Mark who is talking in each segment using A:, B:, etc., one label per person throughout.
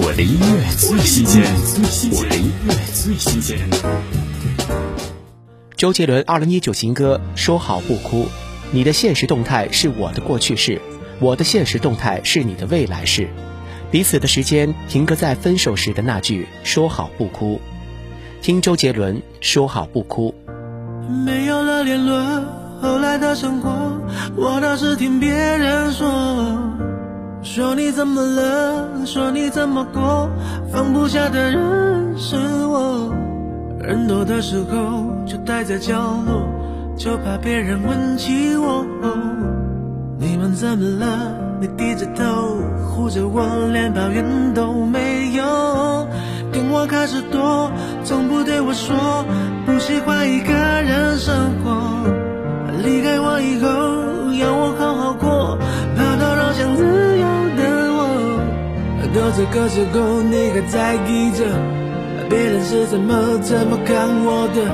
A: 我的音乐最新鲜，我的音乐最新鲜。
B: 周杰伦二零一九新歌《说好不哭》，你的现实动态是我的过去式，我的现实动态是你的未来式。彼此的时间停格在分手时的那句“说好不哭”。听周杰伦《说好不哭》。
C: 没有了联络，后来的生活，我倒是听别人说。说你怎么了？说你怎么过？放不下的人是我。人多的时候就待在角落，就怕别人问起我。你们怎么了？你低着头护着我，连抱怨都没有。跟我开始躲，从不对我说不喜欢一个人生这个时候，你还在意着别人是怎么怎么看我的？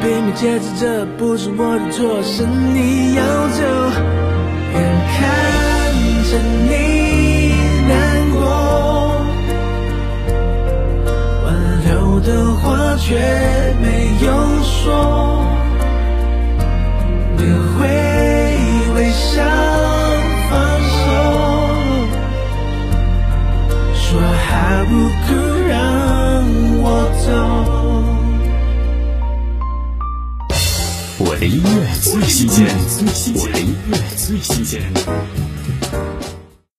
C: 拼命解释这不是我的错，是你要走。眼看着你难过，挽留的话却没有不哭，让我走。
A: 我的音乐最新鲜，我的音乐最新鲜。